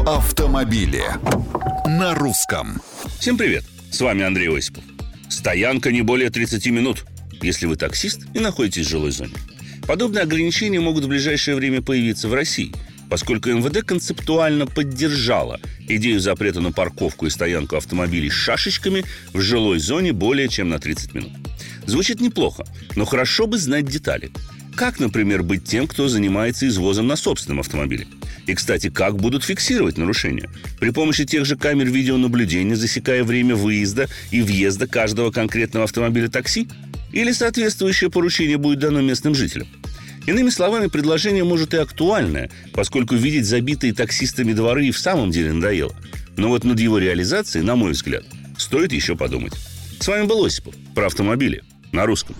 Про автомобили на русском. Всем привет! С вами Андрей Осипов. Стоянка не более 30 минут, если вы таксист и находитесь в жилой зоне. Подобные ограничения могут в ближайшее время появиться в России, поскольку МВД концептуально поддержала идею запрета на парковку и стоянку автомобилей с шашечками в жилой зоне более чем на 30 минут. Звучит неплохо, но хорошо бы знать детали. Как, например, быть тем, кто занимается извозом на собственном автомобиле? И, кстати, как будут фиксировать нарушения? При помощи тех же камер видеонаблюдения, засекая время выезда и въезда каждого конкретного автомобиля такси? Или соответствующее поручение будет дано местным жителям? Иными словами, предложение может и актуальное, поскольку видеть забитые таксистами дворы и в самом деле надоело. Но вот над его реализацией, на мой взгляд, стоит еще подумать. С вами был Осипов про автомобили на русском.